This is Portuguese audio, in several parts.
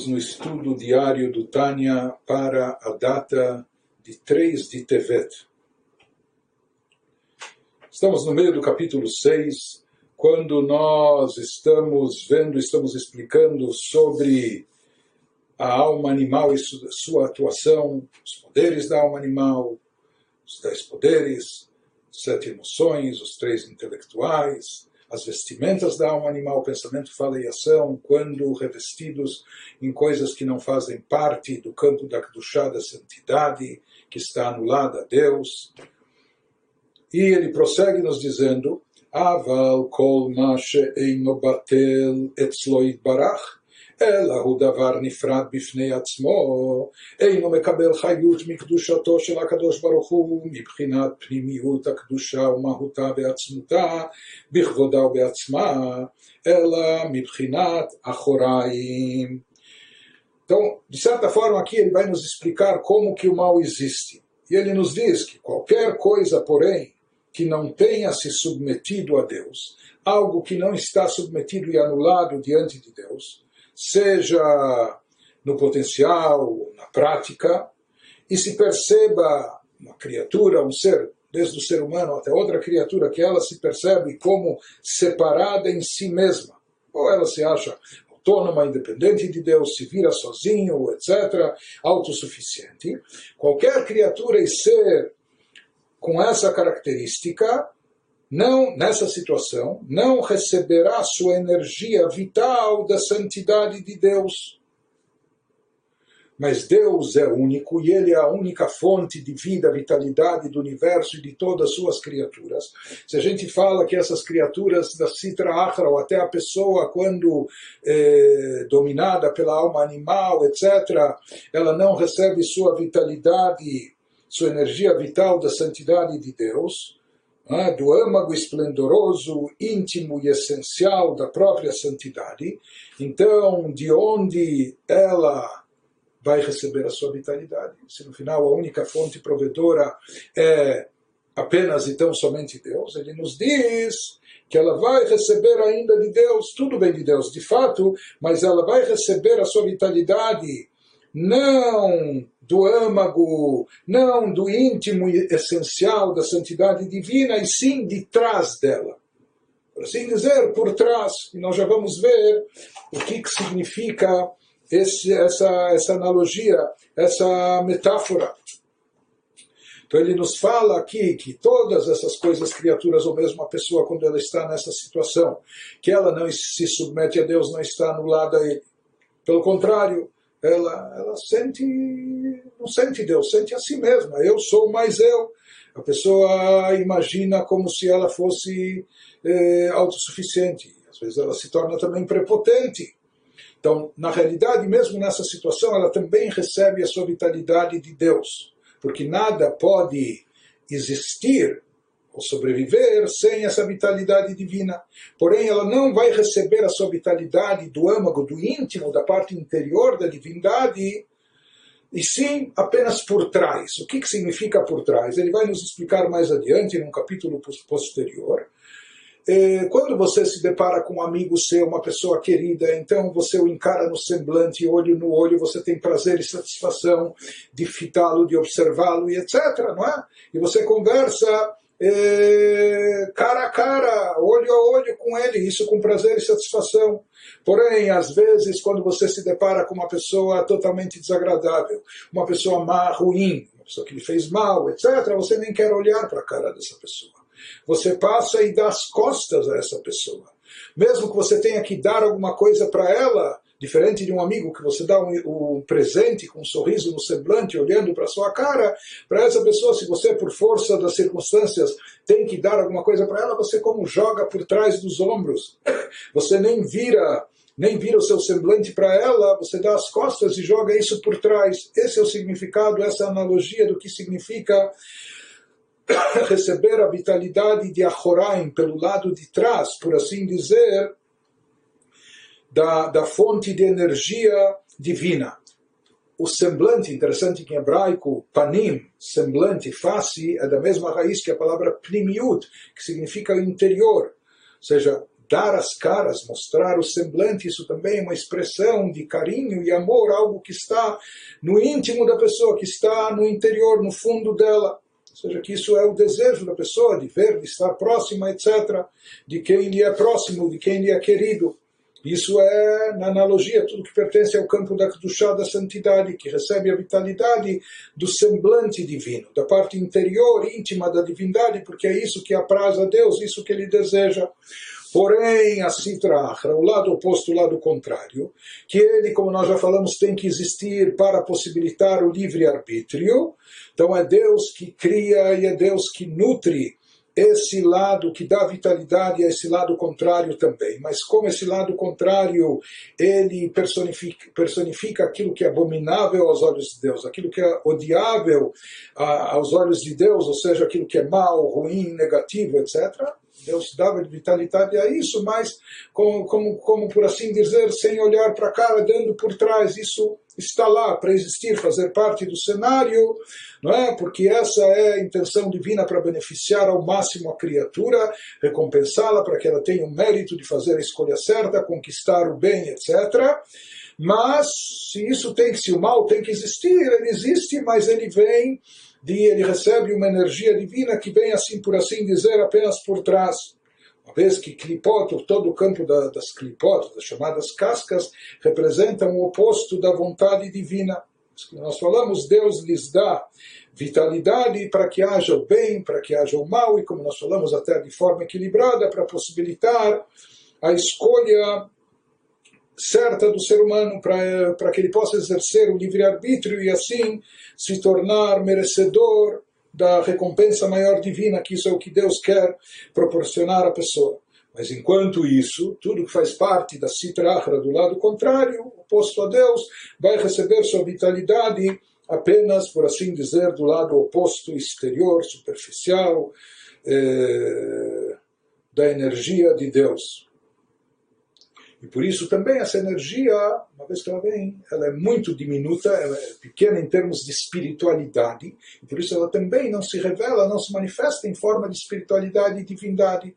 Estamos no estudo diário do Tânia para a data de 3 de Tevet. Estamos no meio do capítulo 6, quando nós estamos vendo, estamos explicando sobre a alma animal e sua atuação, os poderes da alma animal, os dez poderes, sete emoções, os três intelectuais, as vestimentas da alma animal, pensamento, fala e ação, quando revestidos em coisas que não fazem parte do campo da Kedushá, da santidade, que está anulada a Deus. E ele prossegue nos dizendo, Aval kol batel barach, אלא הוא דבר נפרד בפני עצמו, אינו מקבל חיות מקדושתו של הקדוש ברוך הוא מבחינת פנימיות הקדושה ומהותה ועצמותה בכבודה ובעצמה, אלא מבחינת אחוריים. Então, de certa forma, aqui ele vai nos explicar como que o mal existe. E ele nos diz que qualquer coisa, porém, que não tenha se submetido a Deus, algo que não está submetido e anulado diante de Deus, seja no potencial, na prática, e se perceba uma criatura, um ser, desde o ser humano até outra criatura, que ela se percebe como separada em si mesma. Ou ela se acha autônoma, independente de Deus, se vira sozinho, etc., autossuficiente. Qualquer criatura e ser com essa característica não nessa situação, não receberá sua energia vital da santidade de Deus. Mas Deus é único e Ele é a única fonte de vida, vitalidade do universo e de todas as suas criaturas. Se a gente fala que essas criaturas da Sitra Achra, ou até a pessoa, quando é, dominada pela alma animal, etc., ela não recebe sua vitalidade, sua energia vital da santidade de Deus, é? do âmago esplendoroso, íntimo e essencial da própria santidade. Então, de onde ela vai receber a sua vitalidade? Se no final a única fonte provedora é apenas e tão somente Deus, ele nos diz que ela vai receber ainda de Deus, tudo bem de Deus de fato, mas ela vai receber a sua vitalidade não do âmago, não do íntimo e essencial da santidade divina, e sim de trás dela. Por assim dizer, por trás. E nós já vamos ver o que, que significa esse, essa, essa analogia, essa metáfora. Então ele nos fala aqui que todas essas coisas, criaturas ou mesmo a pessoa, quando ela está nessa situação, que ela não se submete a Deus, não está anulada a Ele. Pelo contrário, ela, ela sente, não sente Deus, sente a si mesma. Eu sou mais eu. A pessoa imagina como se ela fosse é, autossuficiente. Às vezes ela se torna também prepotente. Então, na realidade, mesmo nessa situação, ela também recebe a sua vitalidade de Deus. Porque nada pode existir sobreviver sem essa vitalidade divina. Porém, ela não vai receber a sua vitalidade do âmago, do íntimo, da parte interior da divindade, e sim apenas por trás. O que, que significa por trás? Ele vai nos explicar mais adiante, num capítulo posterior. É, quando você se depara com um amigo seu, uma pessoa querida, então você o encara no semblante, olho no olho, você tem prazer e satisfação de fitá-lo, de observá-lo e etc. Não é? E você conversa é, cara a cara, olho a olho com ele, isso com prazer e satisfação. Porém, às vezes, quando você se depara com uma pessoa totalmente desagradável, uma pessoa má, ruim, uma pessoa que lhe fez mal, etc., você nem quer olhar para a cara dessa pessoa. Você passa e dá as costas a essa pessoa. Mesmo que você tenha que dar alguma coisa para ela, Diferente de um amigo que você dá um, um presente com um sorriso no semblante, olhando para sua cara, para essa pessoa, se você, por força das circunstâncias, tem que dar alguma coisa para ela, você como joga por trás dos ombros. Você nem vira nem vira o seu semblante para ela, você dá as costas e joga isso por trás. Esse é o significado, essa analogia do que significa receber a vitalidade de Ahoraim pelo lado de trás, por assim dizer, da, da fonte de energia divina. O semblante, interessante que em hebraico, panim, semblante, face, é da mesma raiz que a palavra pnimiut, que significa interior. Ou seja, dar as caras, mostrar o semblante, isso também é uma expressão de carinho e amor, algo que está no íntimo da pessoa, que está no interior, no fundo dela. Ou seja, que isso é o desejo da pessoa de ver, de estar próxima, etc., de quem lhe é próximo, de quem lhe é querido. Isso é, na analogia, tudo que pertence ao campo da Kedushá, da santidade, que recebe a vitalidade do semblante divino, da parte interior, íntima da divindade, porque é isso que apraz a Deus, isso que ele deseja. Porém, a Sitra o lado oposto, o lado contrário, que ele, como nós já falamos, tem que existir para possibilitar o livre-arbítrio. Então é Deus que cria e é Deus que nutre esse lado que dá vitalidade a esse lado contrário também. Mas como esse lado contrário ele personifica, personifica aquilo que é abominável aos olhos de Deus, aquilo que é odiável a, aos olhos de Deus, ou seja, aquilo que é mal, ruim, negativo, etc. Deus dava vitalidade a isso, mas como, como, como por assim dizer, sem olhar para cá, dando por trás, isso está lá para existir, fazer parte do cenário, não é? Porque essa é a intenção divina para beneficiar ao máximo a criatura, recompensá-la para que ela tenha o mérito de fazer a escolha certa, conquistar o bem, etc. Mas se isso tem que, se o mal tem que existir, ele existe, mas ele vem de, ele recebe uma energia divina que vem assim por assim dizer apenas por trás uma vez que clipot, todo o campo da, das clipot, das chamadas cascas, representam o oposto da vontade divina. Nós falamos, Deus lhes dá vitalidade para que haja o bem, para que haja o mal, e como nós falamos, até de forma equilibrada, para possibilitar a escolha certa do ser humano, para, que ele possa exercer o livre-arbítrio e assim se tornar merecedor da recompensa maior divina, que isso é o que Deus quer proporcionar à pessoa. Mas enquanto isso, tudo que faz parte da Sitra do lado contrário, oposto a Deus, vai receber sua vitalidade apenas, por assim dizer, do lado oposto, exterior, superficial, eh, da energia de Deus. E por isso também essa energia, uma vez que ela vem, ela é muito diminuta, ela é pequena em termos de espiritualidade, e por isso ela também não se revela, não se manifesta em forma de espiritualidade e divindade.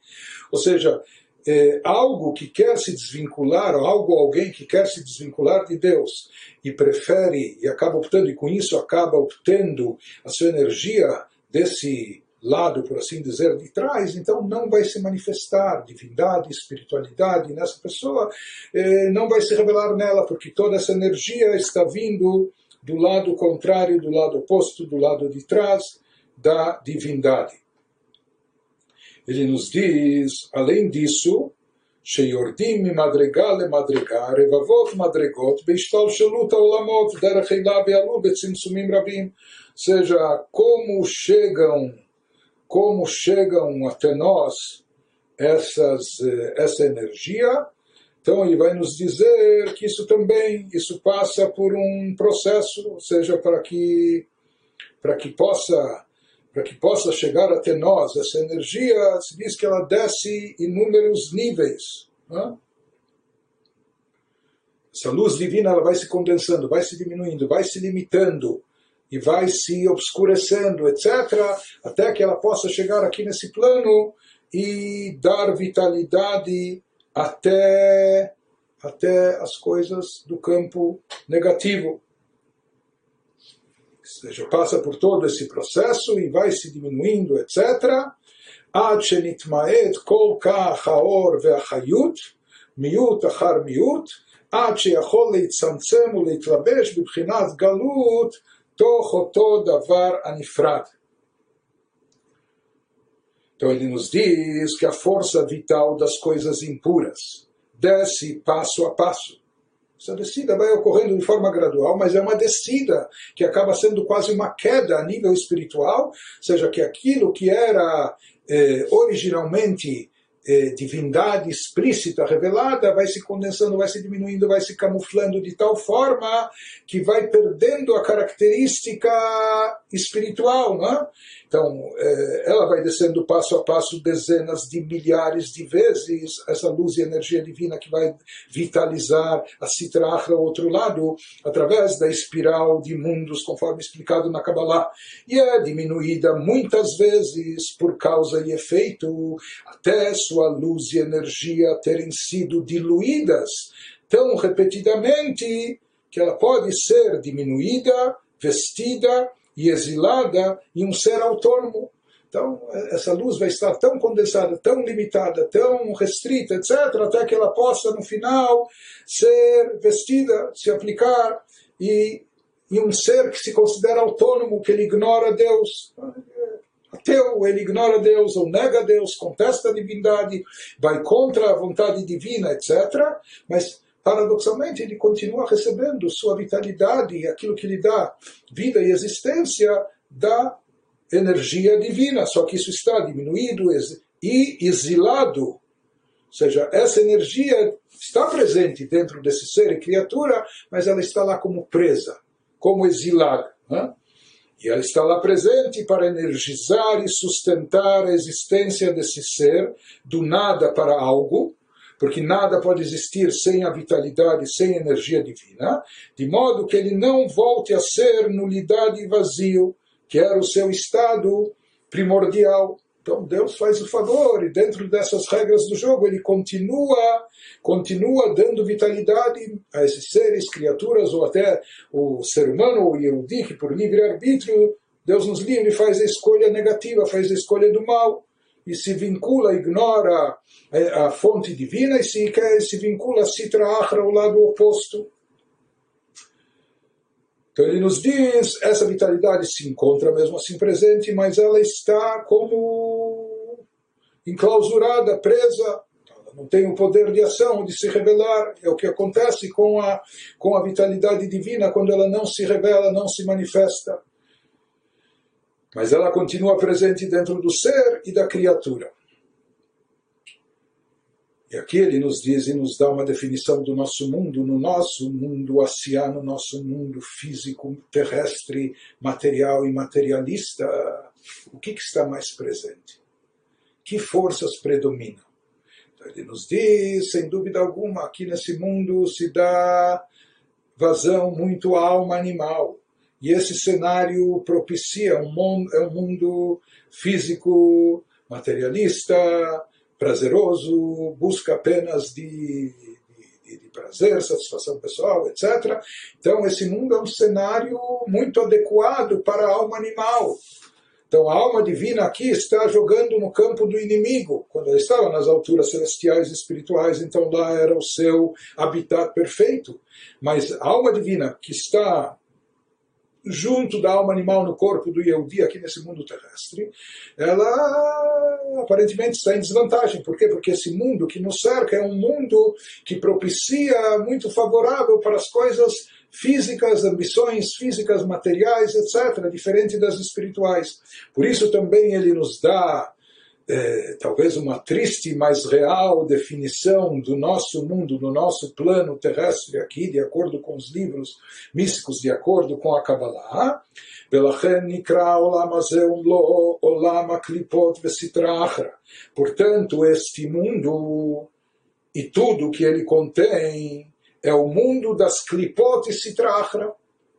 Ou seja, é, algo que quer se desvincular, ou algo alguém que quer se desvincular de Deus e prefere e acaba optando, e com isso acaba obtendo a sua energia desse lado, por assim dizer, de trás, então não vai se manifestar divindade, espiritualidade nessa pessoa, eh, não vai se revelar nela, porque toda essa energia está vindo do lado contrário, do lado oposto, do lado de trás da divindade. Ele nos diz, além disso, שיורדים ממדרגה למדרגה, רבבות מדרגות בהשתלשלות העולמות, דרך הילה ועלו בצמצומים רבים. Ou seja, como chegam como chegam até nós essas, eh, essa energia. Então ele vai nos dizer que isso também, isso passa por um processo, ou seja, para que para que possa para que possa chegar até nós essa energia, se diz que ela desce inúmeros níveis. Né? Essa luz divina ela vai se condensando, vai se diminuindo, vai se limitando e vai se obscurecendo, etc., até que ela possa chegar aqui nesse plano e dar vitalidade até, até as coisas do campo negativo. Ou seja, passa por todo esse processo e vai se diminuindo, etc. עד שנתמעט כל כך האור והחיות, מיעוט אחר מיעוט, עד שיכול להצטמצם ולהתלבש בבחינת גלות Tohoto davar anifrad. Então ele nos diz que a força vital das coisas impuras desce passo a passo. Essa descida vai ocorrendo de forma gradual, mas é uma descida que acaba sendo quase uma queda a nível espiritual, ou seja, que aquilo que era eh, originalmente eh, divindade explícita, revelada, vai se condensando, vai se diminuindo, vai se camuflando de tal forma que vai perdendo a característica espiritual. Não é? Então, é, ela vai descendo passo a passo dezenas de milhares de vezes essa luz e energia divina que vai vitalizar a Sitrahra, o outro lado, através da espiral de mundos, conforme explicado na Kabbalah. E é diminuída muitas vezes por causa e efeito, até sua luz e energia terem sido diluídas tão repetidamente que ela pode ser diminuída, vestida e exilada em um ser autônomo. Então, essa luz vai estar tão condensada, tão limitada, tão restrita, etc., até que ela possa, no final, ser vestida, se aplicar e em um ser que se considera autônomo, que ele ignora Deus. Ateu, ele ignora Deus ou nega Deus, contesta a divindade, vai contra a vontade divina, etc. Mas paradoxalmente, ele continua recebendo sua vitalidade e aquilo que lhe dá vida e existência da energia divina, só que isso está diminuído e exilado. Ou seja, essa energia está presente dentro desse ser e criatura, mas ela está lá como presa, como exilada. Né? E ela está lá presente para energizar e sustentar a existência desse ser do nada para algo, porque nada pode existir sem a vitalidade, sem a energia divina, de modo que ele não volte a ser nulidade e vazio, que era o seu estado primordial. Então Deus faz o favor e dentro dessas regras do jogo ele continua, continua dando vitalidade a esses seres, criaturas ou até o ser humano ou Yehudi que por livre arbítrio Deus nos livre faz a escolha negativa, faz a escolha do mal e se vincula, ignora a fonte divina e se, se vincula Sitra Achra, ao lado oposto. Então ele nos diz, essa vitalidade se encontra mesmo assim presente, mas ela está como enclausurada, presa, não tem o poder de ação, de se revelar. É o que acontece com a, com a vitalidade divina quando ela não se revela, não se manifesta mas ela continua presente dentro do ser e da criatura. E aqui ele nos diz e nos dá uma definição do nosso mundo, no nosso mundo oceano, nosso mundo físico, terrestre, material e materialista. O que, que está mais presente? Que forças predominam? Então ele nos diz, sem dúvida alguma, aqui nesse mundo se dá vazão muito à alma animal e esse cenário propicia um mundo, é um mundo físico, materialista, prazeroso, busca apenas de, de, de, prazer, satisfação pessoal, etc. Então, esse mundo é um cenário muito adequado para a alma animal. Então, a alma divina aqui está jogando no campo do inimigo. Quando ela estava nas alturas celestiais e espirituais, então lá era o seu habitat perfeito. Mas a alma divina que está junto da alma animal no corpo do Yehudi aqui nesse mundo terrestre, ela aparentemente está em desvantagem. Por quê? Porque esse mundo que nos cerca é um mundo que propicia muito favorável para as coisas físicas, ambições físicas, materiais, etc., diferente das espirituais. Por isso também ele nos dá é, talvez uma triste, mas real definição do nosso mundo, do nosso plano terrestre aqui, de acordo com os livros místicos, de acordo com a Kabbalah. Portanto, este mundo e tudo que ele contém é o mundo das klipot e.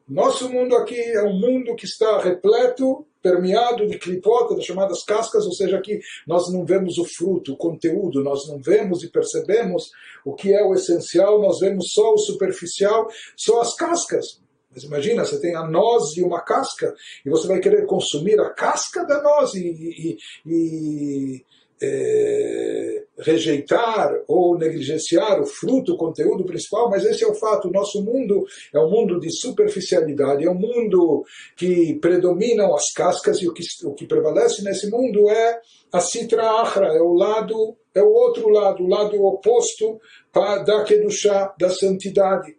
Nosso mundo aqui é um mundo que está repleto permeado de clipota, das chamadas cascas, ou seja, que nós não vemos o fruto, o conteúdo, nós não vemos e percebemos o que é o essencial, nós vemos só o superficial, só as cascas. Mas imagina, você tem a noz e uma casca, e você vai querer consumir a casca da noz e, e, e é, rejeitar ou negligenciar o fruto, o conteúdo principal, mas esse é o fato. O nosso mundo é um mundo de superficialidade, é um mundo que predominam as cascas e o que, o que prevalece nesse mundo é a citra achra, é o lado, é o outro lado, o lado oposto da kedushá, da santidade.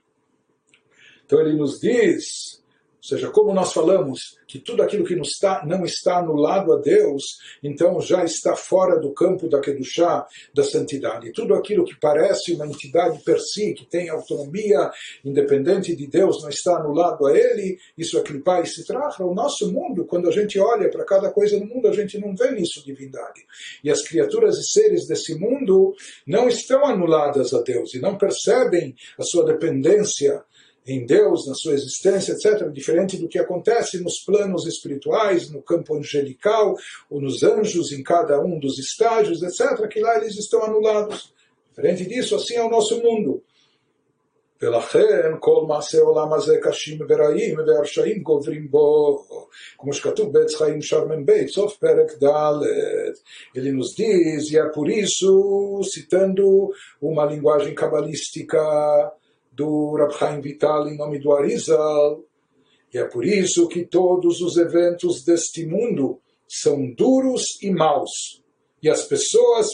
Então ele nos diz seja, como nós falamos que tudo aquilo que não está, anulado a Deus, então já está fora do campo da Kedushá, da santidade. Tudo aquilo que parece uma entidade per si, que tem autonomia independente de Deus, não está anulado a ele, isso é clipar e se traja. O nosso mundo, quando a gente olha para cada coisa no mundo, a gente não vê nisso divindade. E as criaturas e seres desse mundo não estão anuladas a Deus e não percebem a sua dependência em Deus, na sua existência, etc., diferente do que acontece nos planos espirituais, no campo angelical, ou nos anjos, em cada um dos estágios, etc., que lá eles estão anulados. Diferente disso, assim é o nosso mundo. ולכן כל מעשה עולם הזה קשים ורעים והרשעים גוברים בו, como שכתוב בעץ חיים שרמן בית, סוף פרק ד', ele nos diz, e é por isso, citando uma linguagem cabalística, do Rab Chaim Vital em nome do Arizal. E é por isso que todos os eventos deste mundo são duros e maus. E as pessoas,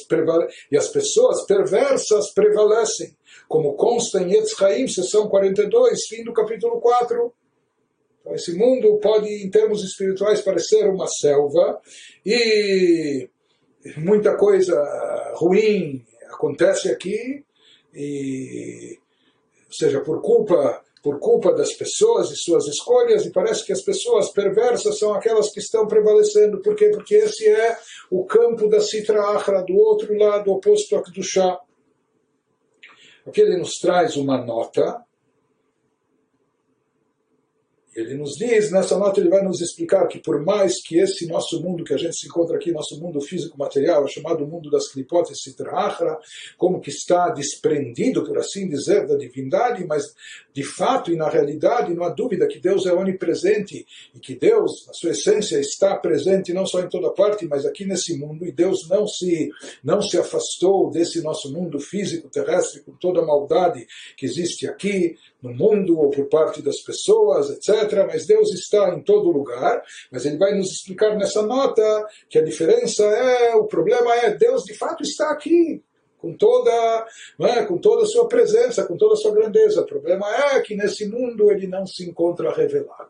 e as pessoas perversas prevalecem, como consta em Etz Chaim, sessão 42, fim do capítulo 4. Então, esse mundo pode, em termos espirituais, parecer uma selva e muita coisa ruim acontece aqui e ou seja, por culpa por culpa das pessoas e suas escolhas, e parece que as pessoas perversas são aquelas que estão prevalecendo. Por quê? Porque esse é o campo da Sitra Achra, do outro lado, oposto a Kedushá. Aqui ele nos traz uma nota ele nos diz, nessa nota ele vai nos explicar que por mais que esse nosso mundo que a gente se encontra aqui, nosso mundo físico material, é chamado mundo das clipotes Sitrahra, como que está desprendido, por assim dizer, da divindade, mas de fato e na realidade não há dúvida que Deus é onipresente e que Deus, na sua essência, está presente não só em toda parte, mas aqui nesse mundo, e Deus não se, não se afastou desse nosso mundo físico terrestre com toda a maldade que existe aqui, no mundo ou por parte das pessoas, etc. Mas Deus está em todo lugar. Mas ele vai nos explicar nessa nota que a diferença é, o problema é, Deus de fato está aqui. Com toda, é, com toda a sua presença, com toda a sua grandeza. O problema é que nesse mundo ele não se encontra revelado,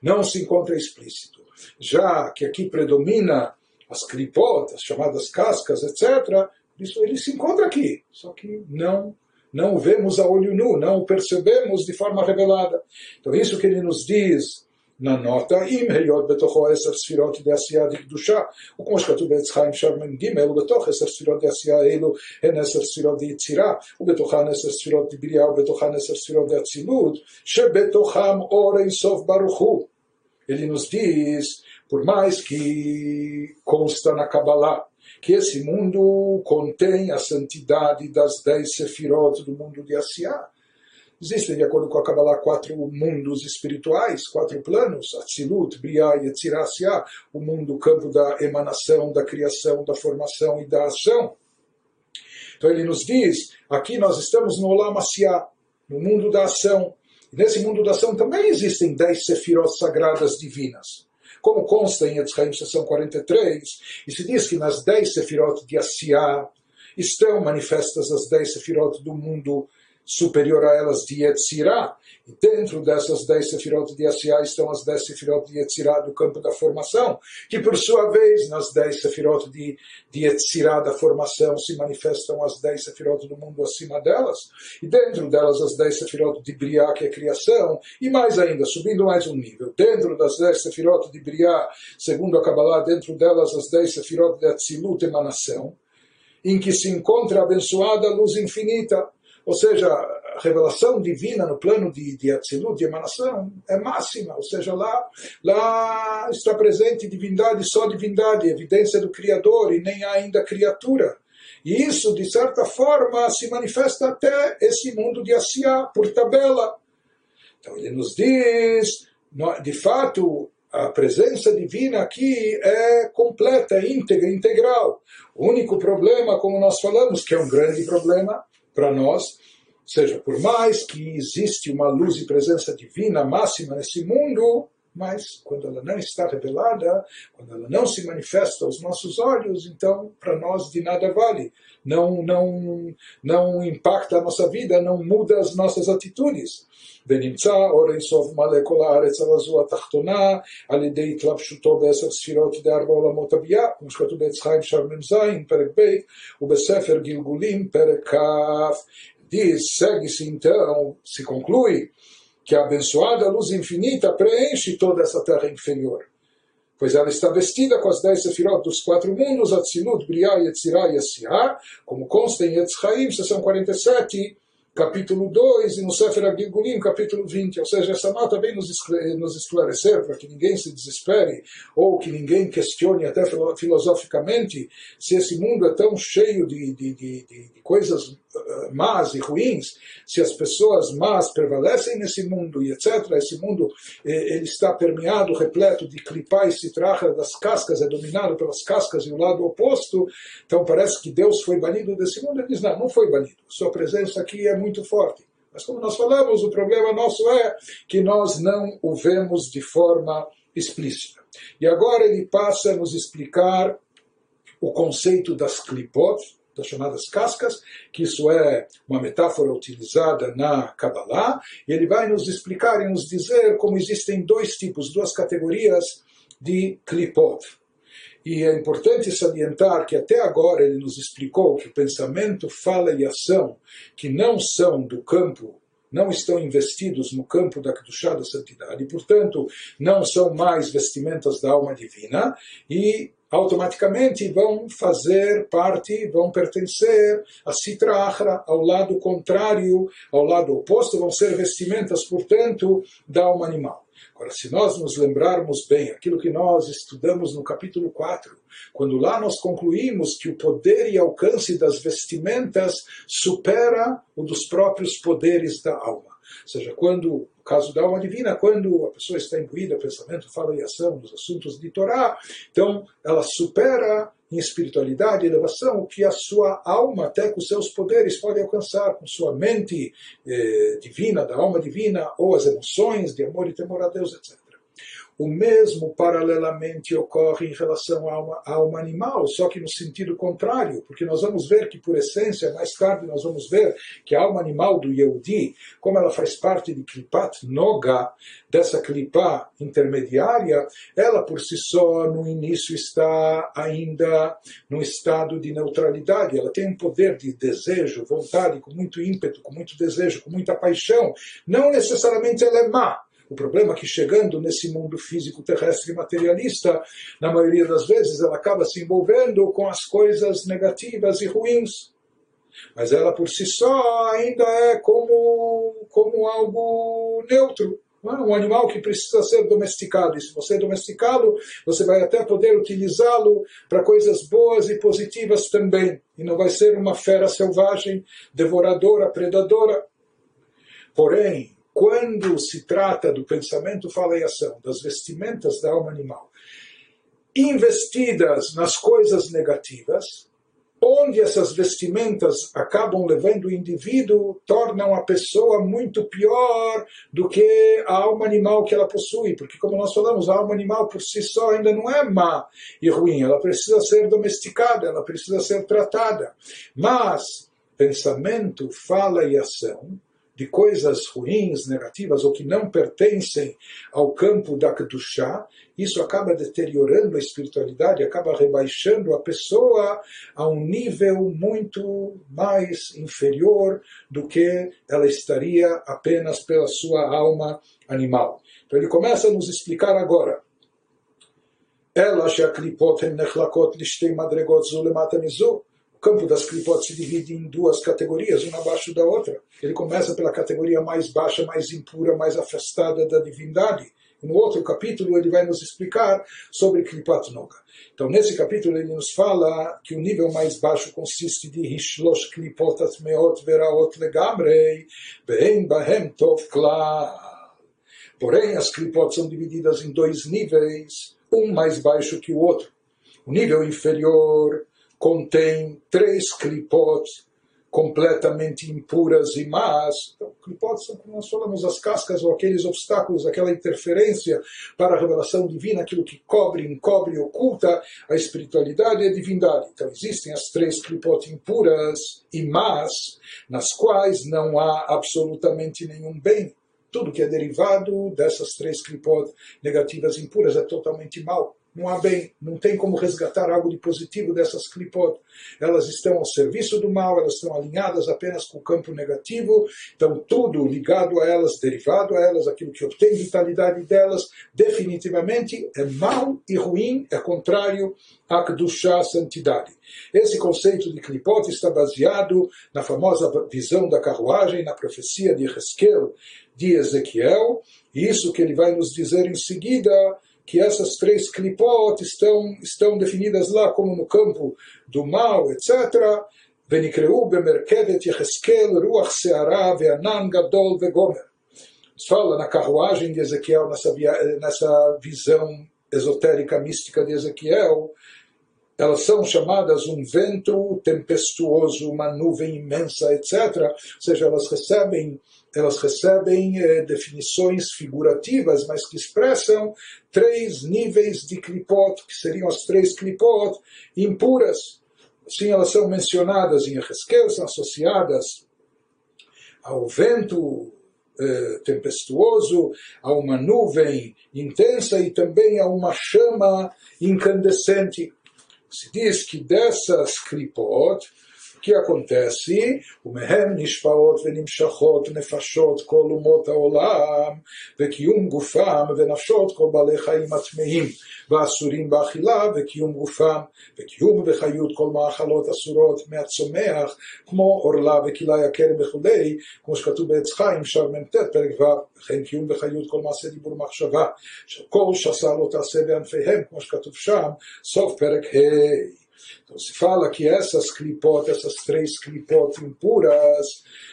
não se encontra explícito. Já que aqui predomina as clipotas, chamadas cascas, etc., isso ele se encontra aqui, só que não não o vemos a olho nu, não o percebemos de forma revelada. Então, isso que ele nos diz na nota, אם היות בתוכו עשר ספירות לעשייה דקדושה, וכמו שכתוב בעץ חיים שרמן ג' ובתוך עשר ספירות לעשייה אלו הן עשר ספירות ליצירה, ובתוכן עשר ספירות לבריאה, ובתוכן עשר ספירות לאצילות, שבתוכם אור אינסוף ברוך הוא. Ele nos diz, por mais que consta na Kabbalah, que esse mundo contém a santidade das dez sefirot do mundo de Asiá. Existem, de acordo com a Kabbalah, quatro mundos espirituais, quatro planos, Atzilut, Briah e Etzirasiá, o mundo, o campo da emanação, da criação, da formação e da ação. Então ele nos diz, aqui nós estamos no Olam Asiá, no mundo da ação. E nesse mundo da ação também existem dez sefirot sagradas divinas como consta em Etzchaim, seção 43, e se diz que nas dez sefirot de Asiá estão manifestas as dez sefirot do mundo superior a elas de Yetzirah. E dentro dessas dez sefirot de Asiá estão as dez sefirot de Yetzirah do campo da formação, que por sua vez, nas dez sefirot de, de Yetzirah da formação, se manifestam as dez sefirot do mundo acima delas. E dentro delas as dez sefirot de Briah, que é criação. E mais ainda, subindo mais um nível, dentro das dez sefirot de Briah, segundo a Kabbalah, dentro delas as dez sefirot de Atzilut, emanação, em que se encontra a abençoada luz infinita ou seja, a revelação divina no plano de, de Atzilut, de emanação, é máxima. Ou seja, lá, lá está presente divindade, só divindade, evidência do Criador, e nem ainda criatura. E isso, de certa forma, se manifesta até esse mundo de Asiá, por tabela. Então ele nos diz, de fato, a presença divina aqui é completa, íntegra, integral. O único problema, como nós falamos, que é um grande problema, para nós. Seja, por mais que existe uma luz e presença divina máxima nesse mundo, mas quando ela não está revelada, quando ela não se manifesta aos nossos olhos, então para nós de nada vale. Não, não, não impacta a nossa vida, não muda as nossas atitudes. ונמצא אור אינסוף מלא כל הארץ על הזו התחתונה על ידי התלבשותו בעשר ספירות דארבע עולמות הביאה, כמו שכתוב בעץ חיים שער מ"ז, פרק ב', ובספר גלגולים, פרק כ'. Diz, segue-se então, se conclui, que a abençoada luz infinita preenche toda essa terra inferior. Pois ela está vestida com as dez sefirot dos quatro mundos, Atzilut, Briah, Yetzirah e Yassiah, como consta em Yetzchaim, sessão 47, capítulo 2, e no Sefer Agilgulim, capítulo 20. Ou seja, essa nota vem nos esclarecer para que ninguém se desespere ou que ninguém questione até filosoficamente se esse mundo é tão cheio de, de, de, de coisas más e ruins, se as pessoas más prevalecem nesse mundo e etc. Esse mundo eh, ele está permeado, repleto de clipá e citracha das cascas, é dominado pelas cascas e o lado oposto. Então parece que Deus foi banido desse mundo. Ele diz: não, não foi banido. Sua presença aqui é muito forte. Mas como nós falamos, o problema nosso é que nós não o vemos de forma explícita. E agora ele passa a nos explicar o conceito das clipot, das chamadas cascas, que isso é uma metáfora utilizada na Kabbalah, e ele vai nos explicar e nos dizer como existem dois tipos, duas categorias de klipot. E é importante salientar que até agora ele nos explicou que o pensamento, fala e ação, que não são do campo, não estão investidos no campo da Kedushá da santidade, e, portanto, não são mais vestimentas da alma divina, e automaticamente vão fazer parte, vão pertencer a Sitra ao lado contrário, ao lado oposto, vão ser vestimentas, portanto, da alma animal. Agora, se nós nos lembrarmos bem aquilo que nós estudamos no capítulo 4, quando lá nós concluímos que o poder e alcance das vestimentas supera o dos próprios poderes da alma. Ou seja, quando, no caso da alma divina, quando a pessoa está imbuída, pensamento, fala e ação nos assuntos de Torá, então ela supera em espiritualidade e elevação o que a sua alma, até com seus poderes, pode alcançar com sua mente eh, divina, da alma divina, ou as emoções de amor e temor a Deus, etc. O mesmo, paralelamente, ocorre em relação à alma, à alma animal, só que no sentido contrário, porque nós vamos ver que, por essência, mais tarde nós vamos ver que a alma animal do Yehudi, como ela faz parte de Klipat Noga, dessa Klipá intermediária, ela por si só, no início, está ainda num estado de neutralidade. Ela tem um poder de desejo, vontade, com muito ímpeto, com muito desejo, com muita paixão. Não necessariamente ela é má, o problema é que chegando nesse mundo físico terrestre materialista, na maioria das vezes ela acaba se envolvendo com as coisas negativas e ruins. Mas ela por si só ainda é como, como algo neutro. É? Um animal que precisa ser domesticado. E se você domesticá-lo, você vai até poder utilizá-lo para coisas boas e positivas também. E não vai ser uma fera selvagem, devoradora, predadora. Porém, quando se trata do pensamento, fala e ação, das vestimentas da alma animal, investidas nas coisas negativas, onde essas vestimentas acabam levando o indivíduo, tornam a pessoa muito pior do que a alma animal que ela possui, porque como nós falamos, a alma animal por si só ainda não é má e ruim, ela precisa ser domesticada, ela precisa ser tratada. Mas pensamento, fala e ação de coisas ruins, negativas ou que não pertencem ao campo da Kedushá, isso acaba deteriorando a espiritualidade, acaba rebaixando a pessoa a um nível muito mais inferior do que ela estaria apenas pela sua alma animal. Então ele começa a nos explicar agora. Ela שהקליפות הן נחלקות לשתי מדרגות זו למטה מזו campo das clipot se divide em duas categorias, uma abaixo da outra. Ele começa pela categoria mais baixa, mais impura, mais afastada da divindade. No outro capítulo ele vai nos explicar sobre Klipat Noga. Então, nesse capítulo ele nos fala que o nível mais baixo consiste de Hishlosh Klipot Atmeot Veraot Legamrei Behem Bahem Tov. Porém, as Klipot são divididas em dois níveis, um mais baixo que o outro. O nível inferior contém três clipot completamente impuras e más. Então, clipot são, como nós falamos, as cascas ou aqueles obstáculos, aquela interferência para a revelação divina, aquilo que cobre, encobre, oculta a espiritualidade e a divindade. Então, existem as três clipot impuras e más, nas quais não há absolutamente nenhum bem. Tudo que é derivado dessas três clipot negativas impuras é totalmente mal não há bem, não tem como resgatar algo de positivo dessas clipot. Elas estão ao serviço do mal, elas estão alinhadas apenas com o campo negativo, então tudo ligado a elas, derivado a elas, aquilo que obtém vitalidade delas, definitivamente é mal e ruim, é contrário à Kedushá, a santidade. Esse conceito de clipot está baseado na famosa visão da carruagem, na profecia de Ezequiel, de Ezequiel, e isso que ele vai nos dizer em seguida, que essas três clipot estão, estão definidas lá como no campo do mal, etc. ונקראו במרכבת יחזקאל רוח סערה וענן גדול וגומר. Fala na carruagem de Ezequiel, nessa, nessa visão esotérica mística de Ezequiel, elas são chamadas um vento tempestuoso, uma nuvem imensa, etc. Ou seja, elas recebem elas recebem eh, definições figurativas, mas que expressam três níveis de clipot, que seriam as três clipot impuras. Sim, elas são mencionadas em Ezequiel, são associadas ao vento eh, tempestuoso, a uma nuvem intensa e também a uma chama incandescente. Se diz que dessas clipot, que acontece? ומהם נשפעות ונמשכות נפשות כל אומות העולם, וקיום גופם ונפשות כל בעלי חיים הטמאים, ואסורים באכילה, וקיום גופם, וקיום וחיות כל מאכלות אסורות מהצומח, כמו עורלה וכלאי הכרם וכולי, כמו שכתוב בעץ חיים, שער מ"ט, פרק ו', וכן קיום וחיות כל מעשה דיבור מחשבה, שכל שסה לא תעשה בענפיהם, כמו שכתוב שם, סוף פרק ה'. Então se fala que essas clipot, essas três clipot impuras,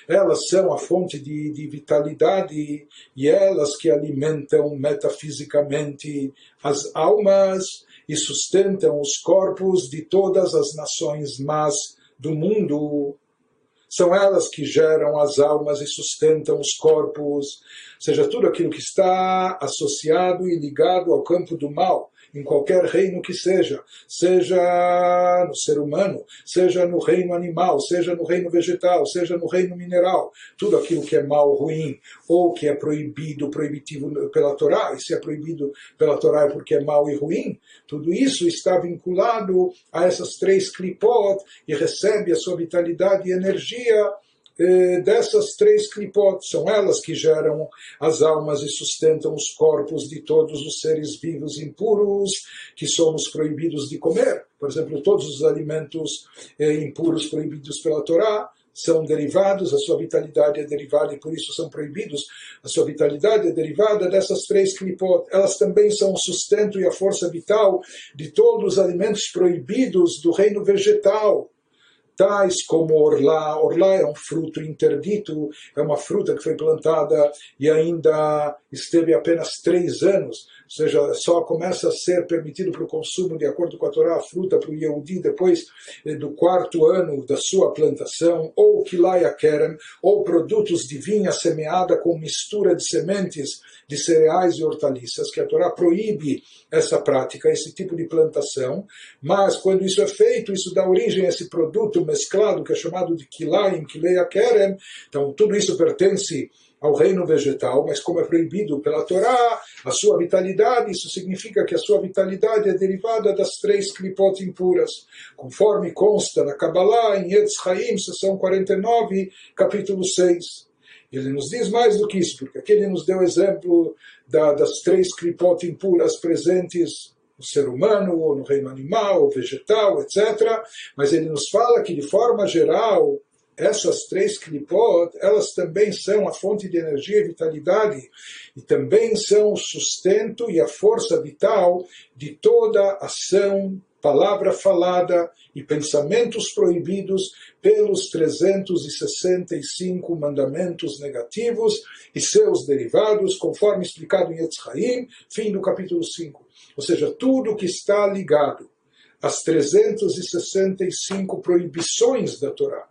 elas são a fonte de, de vitalidade e elas que alimentam metafisicamente as almas e sustentam os corpos de todas as nações más do mundo. São elas que geram as almas e sustentam os corpos, ou seja, tudo aquilo que está associado e ligado ao campo do mal em qualquer reino que seja, seja no ser humano, seja no reino animal, seja no reino vegetal, seja no reino mineral, tudo aquilo que é mal, ruim, ou que é proibido, proibitivo pela Torá, e se é proibido pela Torá é porque é mal e ruim, tudo isso está vinculado a essas três clipot e recebe a sua vitalidade e energia dessas três clipot, são elas que geram as almas e sustentam os corpos de todos os seres vivos impuros que somos proibidos de comer. Por exemplo, todos os alimentos eh, impuros proibidos pela Torá são derivados, a sua vitalidade é derivada e por isso são proibidos. A sua vitalidade é derivada dessas três clipot. Elas também são o sustento e a força vital de todos os alimentos proibidos do reino vegetal tais como orlá. Orlá é um fruto interdito, é uma fruta que foi plantada e ainda esteve apenas três anos seja, só começa a ser permitido para o consumo, de acordo com a Torá, a fruta para o Yehudi depois eh, do quarto ano da sua plantação, ou Kilaya Kerem, ou produtos de vinha semeada com mistura de sementes de cereais e hortaliças, que a Torá proíbe essa prática, esse tipo de plantação, mas quando isso é feito, isso dá origem a esse produto mesclado, que é chamado de Kilayim, Kileia Kerem, então tudo isso pertence ao reino vegetal, mas como é proibido pela Torá, a sua vitalidade, isso significa que a sua vitalidade é derivada das três clipot impuras, conforme consta na Kabbalah, em Etz Chaim, seção 49, capítulo 6. Ele nos diz mais do que isso, porque aqui ele nos deu exemplo da, das três clipot impuras presentes no ser humano, ou no reino animal, ou vegetal, etc. Mas ele nos fala que, de forma geral, essas três clipot, elas também são a fonte de energia e vitalidade, e também são o sustento e a força vital de toda ação, palavra falada e pensamentos proibidos pelos 365 mandamentos negativos e seus derivados, conforme explicado em Etzraim, fim do capítulo 5. Ou seja, tudo que está ligado às 365 proibições da Torá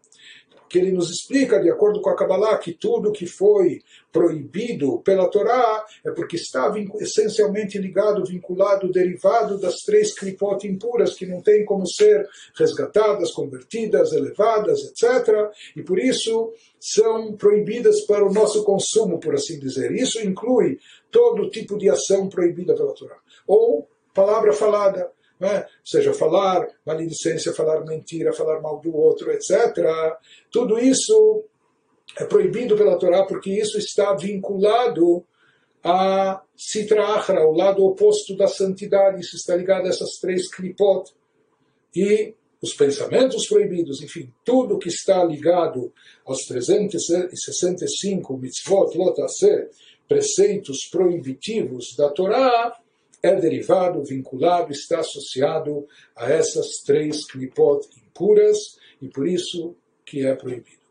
que ele nos explica, de acordo com a Kabbalah, que tudo que foi proibido pela Torá é porque está essencialmente ligado, vinculado, derivado das três klipot impuras, que não têm como ser resgatadas, convertidas, elevadas, etc. E por isso são proibidas para o nosso consumo, por assim dizer. Isso inclui todo tipo de ação proibida pela Torá. Ou palavra falada, né? seja falar maledicência, falar mentira, falar mal do outro, etc. Tudo isso é proibido pela Torá porque isso está vinculado a Sitra Achra, o lado oposto da santidade, isso está ligado a essas três klipot. E os pensamentos proibidos, enfim, tudo que está ligado aos 365 mitzvot, lotaser, preceitos proibitivos da Torá, é derivado, vinculado, está associado a essas três klipot impuras e por isso que é proibido.